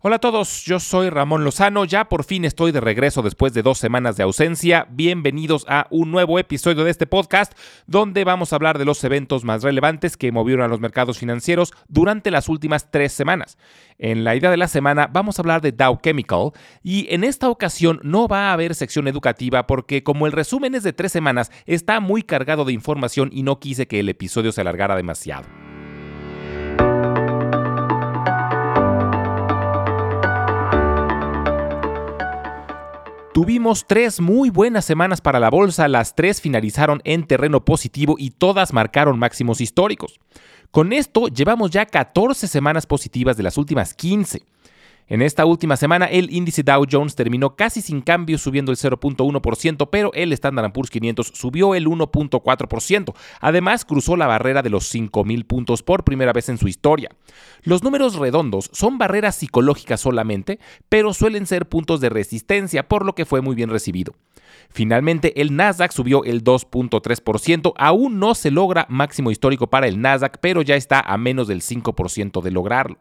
Hola a todos, yo soy Ramón Lozano, ya por fin estoy de regreso después de dos semanas de ausencia. Bienvenidos a un nuevo episodio de este podcast donde vamos a hablar de los eventos más relevantes que movieron a los mercados financieros durante las últimas tres semanas. En la idea de la semana vamos a hablar de Dow Chemical y en esta ocasión no va a haber sección educativa porque como el resumen es de tres semanas está muy cargado de información y no quise que el episodio se alargara demasiado. Tuvimos tres muy buenas semanas para la bolsa, las tres finalizaron en terreno positivo y todas marcaron máximos históricos. Con esto llevamos ya 14 semanas positivas de las últimas 15. En esta última semana, el índice Dow Jones terminó casi sin cambios, subiendo el 0.1%, pero el Standard Poor's 500 subió el 1.4%. Además, cruzó la barrera de los 5.000 puntos por primera vez en su historia. Los números redondos son barreras psicológicas solamente, pero suelen ser puntos de resistencia, por lo que fue muy bien recibido. Finalmente, el Nasdaq subió el 2.3%. Aún no se logra máximo histórico para el Nasdaq, pero ya está a menos del 5% de lograrlo.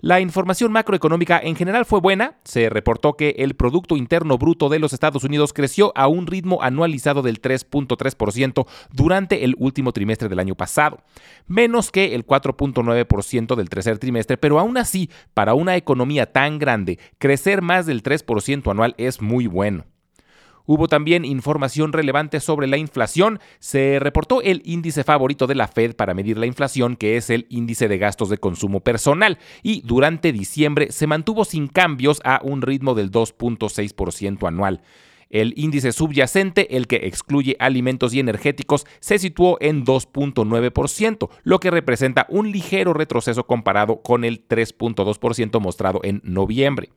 La información macroeconómica en general fue buena. Se reportó que el Producto Interno Bruto de los Estados Unidos creció a un ritmo anualizado del 3.3% durante el último trimestre del año pasado, menos que el 4.9% del tercer trimestre, pero aún así, para una economía tan grande, crecer más del 3% anual es muy bueno. Hubo también información relevante sobre la inflación. Se reportó el índice favorito de la Fed para medir la inflación, que es el índice de gastos de consumo personal, y durante diciembre se mantuvo sin cambios a un ritmo del 2.6% anual. El índice subyacente, el que excluye alimentos y energéticos, se situó en 2.9%, lo que representa un ligero retroceso comparado con el 3.2% mostrado en noviembre.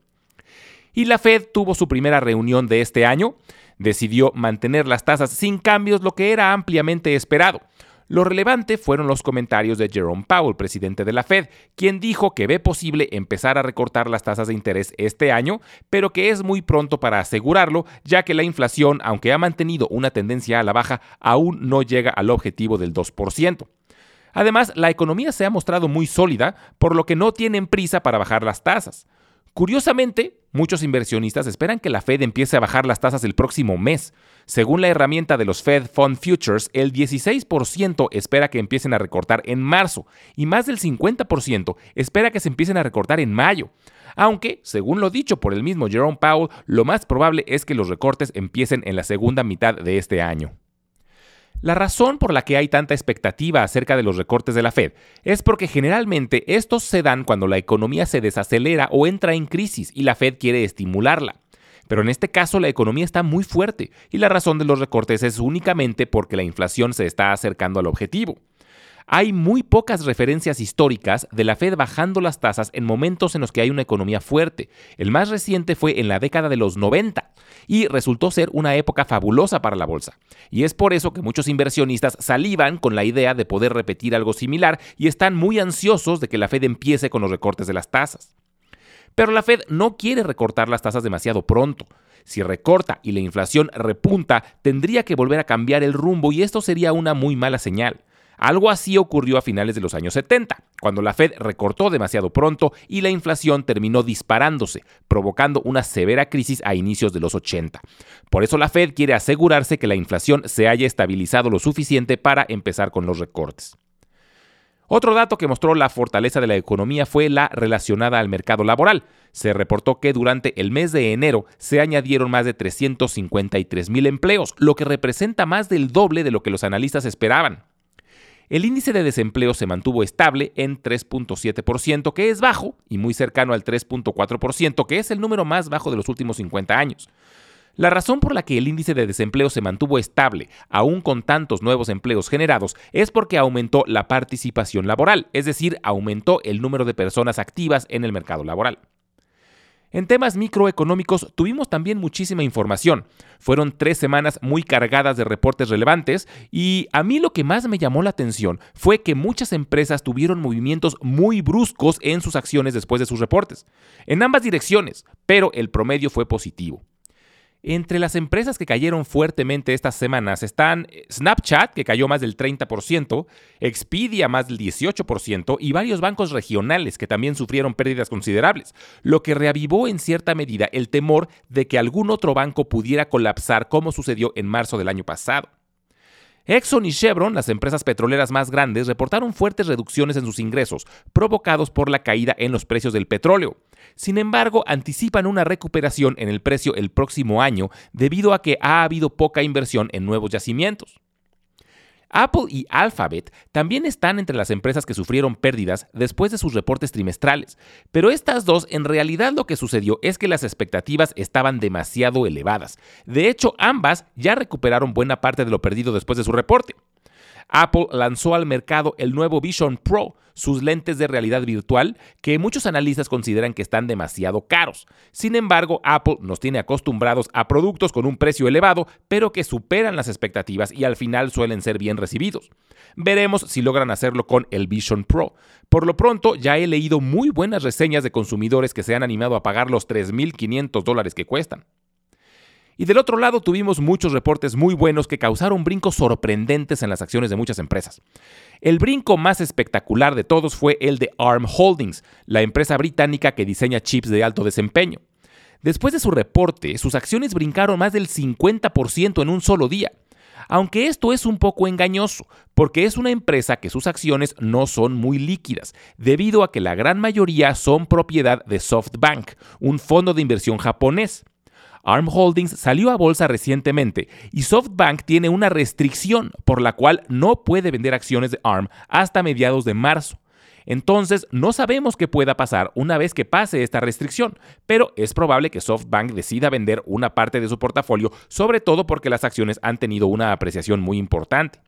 Y la Fed tuvo su primera reunión de este año decidió mantener las tasas sin cambios, lo que era ampliamente esperado. Lo relevante fueron los comentarios de Jerome Powell, presidente de la Fed, quien dijo que ve posible empezar a recortar las tasas de interés este año, pero que es muy pronto para asegurarlo, ya que la inflación, aunque ha mantenido una tendencia a la baja, aún no llega al objetivo del 2%. Además, la economía se ha mostrado muy sólida, por lo que no tienen prisa para bajar las tasas. Curiosamente, muchos inversionistas esperan que la Fed empiece a bajar las tasas el próximo mes. Según la herramienta de los Fed Fund Futures, el 16% espera que empiecen a recortar en marzo y más del 50% espera que se empiecen a recortar en mayo. Aunque, según lo dicho por el mismo Jerome Powell, lo más probable es que los recortes empiecen en la segunda mitad de este año. La razón por la que hay tanta expectativa acerca de los recortes de la Fed es porque generalmente estos se dan cuando la economía se desacelera o entra en crisis y la Fed quiere estimularla. Pero en este caso la economía está muy fuerte y la razón de los recortes es únicamente porque la inflación se está acercando al objetivo. Hay muy pocas referencias históricas de la Fed bajando las tasas en momentos en los que hay una economía fuerte. El más reciente fue en la década de los 90 y resultó ser una época fabulosa para la bolsa. Y es por eso que muchos inversionistas salivan con la idea de poder repetir algo similar y están muy ansiosos de que la Fed empiece con los recortes de las tasas. Pero la Fed no quiere recortar las tasas demasiado pronto. Si recorta y la inflación repunta, tendría que volver a cambiar el rumbo y esto sería una muy mala señal. Algo así ocurrió a finales de los años 70, cuando la Fed recortó demasiado pronto y la inflación terminó disparándose, provocando una severa crisis a inicios de los 80. Por eso la Fed quiere asegurarse que la inflación se haya estabilizado lo suficiente para empezar con los recortes. Otro dato que mostró la fortaleza de la economía fue la relacionada al mercado laboral. Se reportó que durante el mes de enero se añadieron más de 353 mil empleos, lo que representa más del doble de lo que los analistas esperaban. El índice de desempleo se mantuvo estable en 3.7%, que es bajo y muy cercano al 3.4%, que es el número más bajo de los últimos 50 años. La razón por la que el índice de desempleo se mantuvo estable, aún con tantos nuevos empleos generados, es porque aumentó la participación laboral, es decir, aumentó el número de personas activas en el mercado laboral. En temas microeconómicos tuvimos también muchísima información. Fueron tres semanas muy cargadas de reportes relevantes y a mí lo que más me llamó la atención fue que muchas empresas tuvieron movimientos muy bruscos en sus acciones después de sus reportes, en ambas direcciones, pero el promedio fue positivo. Entre las empresas que cayeron fuertemente estas semanas están Snapchat, que cayó más del 30%, Expedia más del 18% y varios bancos regionales que también sufrieron pérdidas considerables, lo que reavivó en cierta medida el temor de que algún otro banco pudiera colapsar como sucedió en marzo del año pasado. Exxon y Chevron, las empresas petroleras más grandes, reportaron fuertes reducciones en sus ingresos, provocados por la caída en los precios del petróleo. Sin embargo, anticipan una recuperación en el precio el próximo año debido a que ha habido poca inversión en nuevos yacimientos. Apple y Alphabet también están entre las empresas que sufrieron pérdidas después de sus reportes trimestrales, pero estas dos en realidad lo que sucedió es que las expectativas estaban demasiado elevadas. De hecho, ambas ya recuperaron buena parte de lo perdido después de su reporte. Apple lanzó al mercado el nuevo Vision Pro, sus lentes de realidad virtual, que muchos analistas consideran que están demasiado caros. Sin embargo, Apple nos tiene acostumbrados a productos con un precio elevado, pero que superan las expectativas y al final suelen ser bien recibidos. Veremos si logran hacerlo con el Vision Pro. Por lo pronto, ya he leído muy buenas reseñas de consumidores que se han animado a pagar los 3.500 dólares que cuestan. Y del otro lado tuvimos muchos reportes muy buenos que causaron brincos sorprendentes en las acciones de muchas empresas. El brinco más espectacular de todos fue el de ARM Holdings, la empresa británica que diseña chips de alto desempeño. Después de su reporte, sus acciones brincaron más del 50% en un solo día. Aunque esto es un poco engañoso, porque es una empresa que sus acciones no son muy líquidas, debido a que la gran mayoría son propiedad de SoftBank, un fondo de inversión japonés. ARM Holdings salió a bolsa recientemente y SoftBank tiene una restricción por la cual no puede vender acciones de ARM hasta mediados de marzo. Entonces, no sabemos qué pueda pasar una vez que pase esta restricción, pero es probable que SoftBank decida vender una parte de su portafolio, sobre todo porque las acciones han tenido una apreciación muy importante.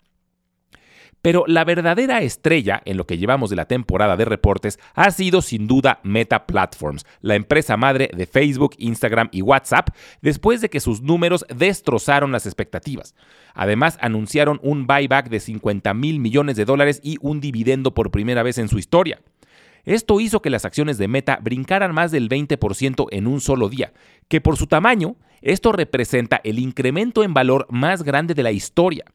Pero la verdadera estrella en lo que llevamos de la temporada de reportes ha sido sin duda Meta Platforms, la empresa madre de Facebook, Instagram y WhatsApp, después de que sus números destrozaron las expectativas. Además, anunciaron un buyback de 50 mil millones de dólares y un dividendo por primera vez en su historia. Esto hizo que las acciones de Meta brincaran más del 20% en un solo día, que por su tamaño, esto representa el incremento en valor más grande de la historia.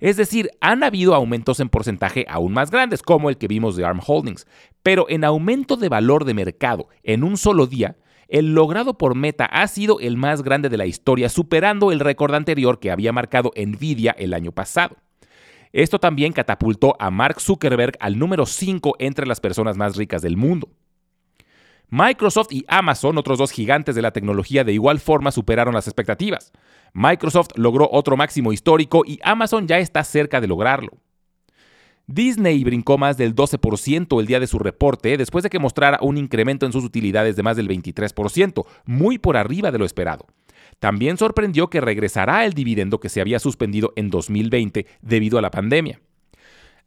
Es decir, han habido aumentos en porcentaje aún más grandes, como el que vimos de ARM Holdings, pero en aumento de valor de mercado en un solo día, el logrado por Meta ha sido el más grande de la historia, superando el récord anterior que había marcado Nvidia el año pasado. Esto también catapultó a Mark Zuckerberg al número 5 entre las personas más ricas del mundo. Microsoft y Amazon, otros dos gigantes de la tecnología, de igual forma superaron las expectativas. Microsoft logró otro máximo histórico y Amazon ya está cerca de lograrlo. Disney brincó más del 12% el día de su reporte después de que mostrara un incremento en sus utilidades de más del 23%, muy por arriba de lo esperado. También sorprendió que regresará el dividendo que se había suspendido en 2020 debido a la pandemia.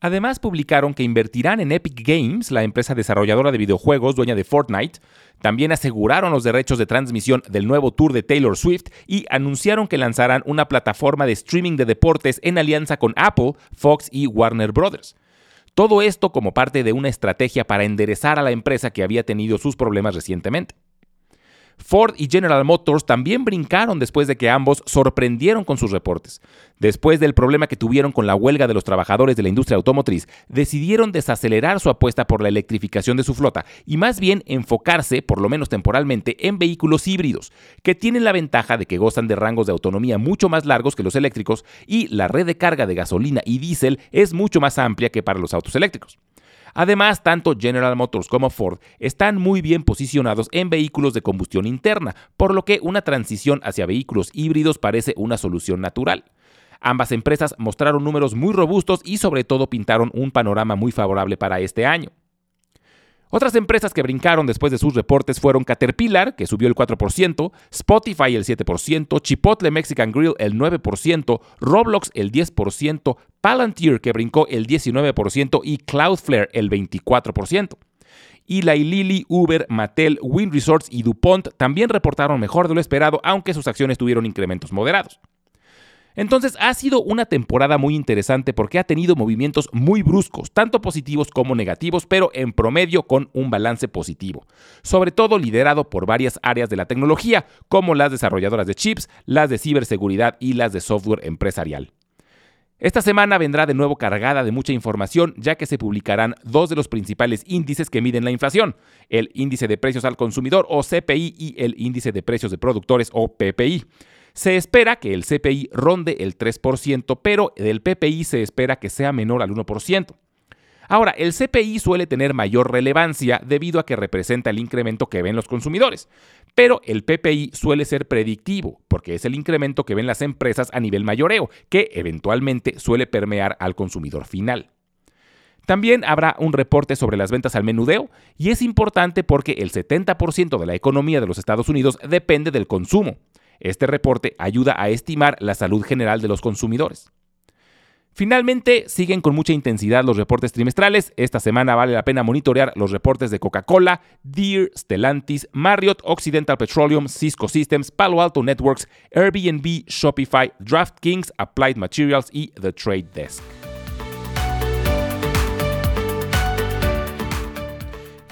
Además, publicaron que invertirán en Epic Games, la empresa desarrolladora de videojuegos dueña de Fortnite. También aseguraron los derechos de transmisión del nuevo tour de Taylor Swift y anunciaron que lanzarán una plataforma de streaming de deportes en alianza con Apple, Fox y Warner Brothers. Todo esto como parte de una estrategia para enderezar a la empresa que había tenido sus problemas recientemente. Ford y General Motors también brincaron después de que ambos sorprendieron con sus reportes. Después del problema que tuvieron con la huelga de los trabajadores de la industria automotriz, decidieron desacelerar su apuesta por la electrificación de su flota y más bien enfocarse, por lo menos temporalmente, en vehículos híbridos, que tienen la ventaja de que gozan de rangos de autonomía mucho más largos que los eléctricos y la red de carga de gasolina y diésel es mucho más amplia que para los autos eléctricos. Además, tanto General Motors como Ford están muy bien posicionados en vehículos de combustión interna, por lo que una transición hacia vehículos híbridos parece una solución natural. Ambas empresas mostraron números muy robustos y sobre todo pintaron un panorama muy favorable para este año. Otras empresas que brincaron después de sus reportes fueron Caterpillar, que subió el 4%, Spotify el 7%, Chipotle Mexican Grill el 9%, Roblox el 10%, Palantir que brincó el 19% y Cloudflare el 24%. Eli Lilly, Uber, Mattel, Wind Resorts y DuPont también reportaron mejor de lo esperado, aunque sus acciones tuvieron incrementos moderados. Entonces ha sido una temporada muy interesante porque ha tenido movimientos muy bruscos, tanto positivos como negativos, pero en promedio con un balance positivo, sobre todo liderado por varias áreas de la tecnología, como las desarrolladoras de chips, las de ciberseguridad y las de software empresarial. Esta semana vendrá de nuevo cargada de mucha información, ya que se publicarán dos de los principales índices que miden la inflación, el índice de precios al consumidor o CPI y el índice de precios de productores o PPI. Se espera que el CPI ronde el 3%, pero del PPI se espera que sea menor al 1%. Ahora, el CPI suele tener mayor relevancia debido a que representa el incremento que ven los consumidores, pero el PPI suele ser predictivo porque es el incremento que ven las empresas a nivel mayoreo, que eventualmente suele permear al consumidor final. También habrá un reporte sobre las ventas al menudeo y es importante porque el 70% de la economía de los Estados Unidos depende del consumo. Este reporte ayuda a estimar la salud general de los consumidores. Finalmente, siguen con mucha intensidad los reportes trimestrales. Esta semana vale la pena monitorear los reportes de Coca-Cola, Deere, Stellantis, Marriott, Occidental Petroleum, Cisco Systems, Palo Alto Networks, Airbnb, Shopify, DraftKings, Applied Materials y The Trade Desk.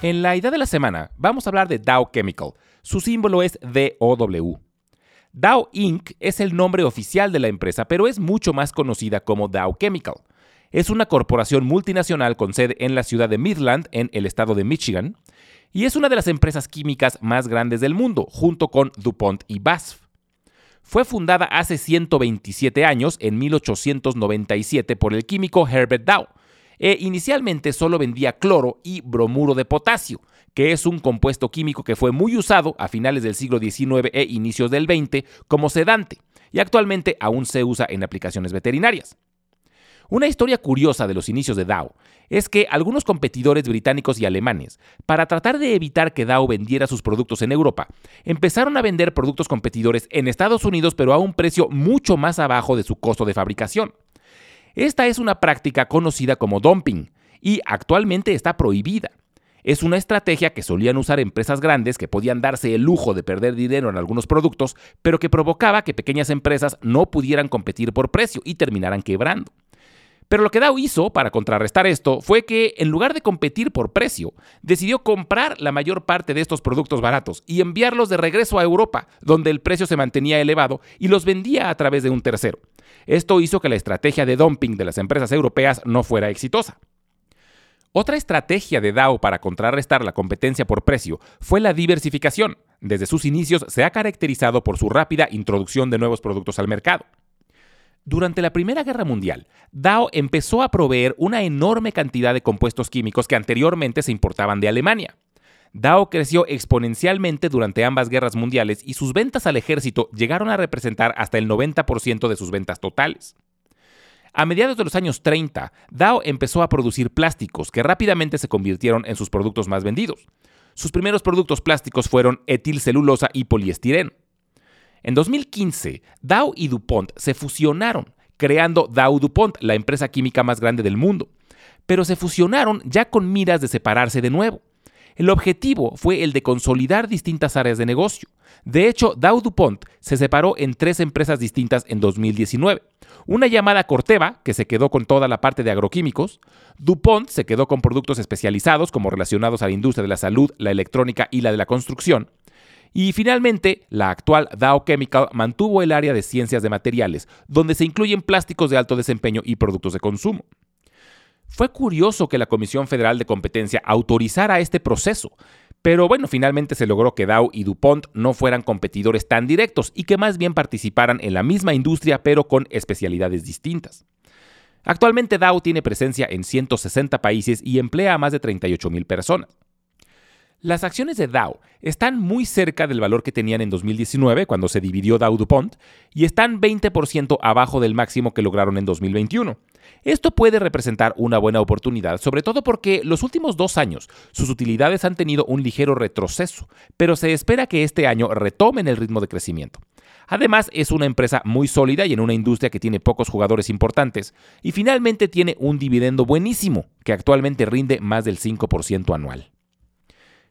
En la idea de la semana vamos a hablar de Dow Chemical. Su símbolo es DOW. Dow Inc. es el nombre oficial de la empresa, pero es mucho más conocida como Dow Chemical. Es una corporación multinacional con sede en la ciudad de Midland, en el estado de Michigan, y es una de las empresas químicas más grandes del mundo, junto con DuPont y BASF. Fue fundada hace 127 años, en 1897, por el químico Herbert Dow, e inicialmente solo vendía cloro y bromuro de potasio, que es un compuesto químico que fue muy usado a finales del siglo XIX e inicios del XX como sedante, y actualmente aún se usa en aplicaciones veterinarias. Una historia curiosa de los inicios de Dow es que algunos competidores británicos y alemanes, para tratar de evitar que Dow vendiera sus productos en Europa, empezaron a vender productos competidores en Estados Unidos pero a un precio mucho más abajo de su costo de fabricación. Esta es una práctica conocida como dumping y actualmente está prohibida. Es una estrategia que solían usar empresas grandes que podían darse el lujo de perder dinero en algunos productos, pero que provocaba que pequeñas empresas no pudieran competir por precio y terminaran quebrando. Pero lo que Dow hizo para contrarrestar esto fue que, en lugar de competir por precio, decidió comprar la mayor parte de estos productos baratos y enviarlos de regreso a Europa, donde el precio se mantenía elevado y los vendía a través de un tercero. Esto hizo que la estrategia de dumping de las empresas europeas no fuera exitosa. Otra estrategia de Dow para contrarrestar la competencia por precio fue la diversificación. Desde sus inicios se ha caracterizado por su rápida introducción de nuevos productos al mercado. Durante la Primera Guerra Mundial, Dow empezó a proveer una enorme cantidad de compuestos químicos que anteriormente se importaban de Alemania. Dow creció exponencialmente durante ambas guerras mundiales y sus ventas al ejército llegaron a representar hasta el 90% de sus ventas totales. A mediados de los años 30, Dow empezó a producir plásticos que rápidamente se convirtieron en sus productos más vendidos. Sus primeros productos plásticos fueron etilcelulosa y poliestireno. En 2015, Dow y DuPont se fusionaron, creando Dow DuPont, la empresa química más grande del mundo. Pero se fusionaron ya con miras de separarse de nuevo. El objetivo fue el de consolidar distintas áreas de negocio. De hecho, Dow DuPont se separó en tres empresas distintas en 2019. Una llamada Corteva, que se quedó con toda la parte de agroquímicos. DuPont se quedó con productos especializados como relacionados a la industria de la salud, la electrónica y la de la construcción. Y finalmente, la actual Dow Chemical mantuvo el área de ciencias de materiales, donde se incluyen plásticos de alto desempeño y productos de consumo. Fue curioso que la Comisión Federal de Competencia autorizara este proceso, pero bueno, finalmente se logró que Dow y DuPont no fueran competidores tan directos y que más bien participaran en la misma industria pero con especialidades distintas. Actualmente Dow tiene presencia en 160 países y emplea a más de 38 mil personas. Las acciones de Dow están muy cerca del valor que tenían en 2019 cuando se dividió Dow DuPont y están 20% abajo del máximo que lograron en 2021. Esto puede representar una buena oportunidad, sobre todo porque los últimos dos años sus utilidades han tenido un ligero retroceso, pero se espera que este año retomen el ritmo de crecimiento. Además, es una empresa muy sólida y en una industria que tiene pocos jugadores importantes, y finalmente tiene un dividendo buenísimo, que actualmente rinde más del 5% anual.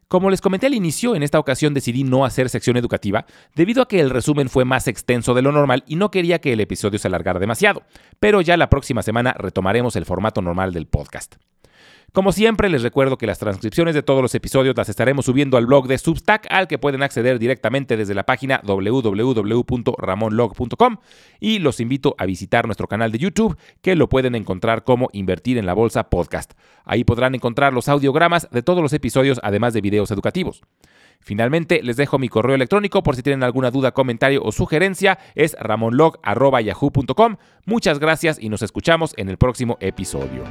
Como les comenté al inicio, en esta ocasión decidí no hacer sección educativa debido a que el resumen fue más extenso de lo normal y no quería que el episodio se alargara demasiado, pero ya la próxima semana retomaremos el formato normal del podcast. Como siempre, les recuerdo que las transcripciones de todos los episodios las estaremos subiendo al blog de Substack, al que pueden acceder directamente desde la página www.ramonlog.com y los invito a visitar nuestro canal de YouTube, que lo pueden encontrar como Invertir en la Bolsa Podcast. Ahí podrán encontrar los audiogramas de todos los episodios, además de videos educativos. Finalmente, les dejo mi correo electrónico por si tienen alguna duda, comentario o sugerencia. Es ramonlog.yahoo.com. Muchas gracias y nos escuchamos en el próximo episodio.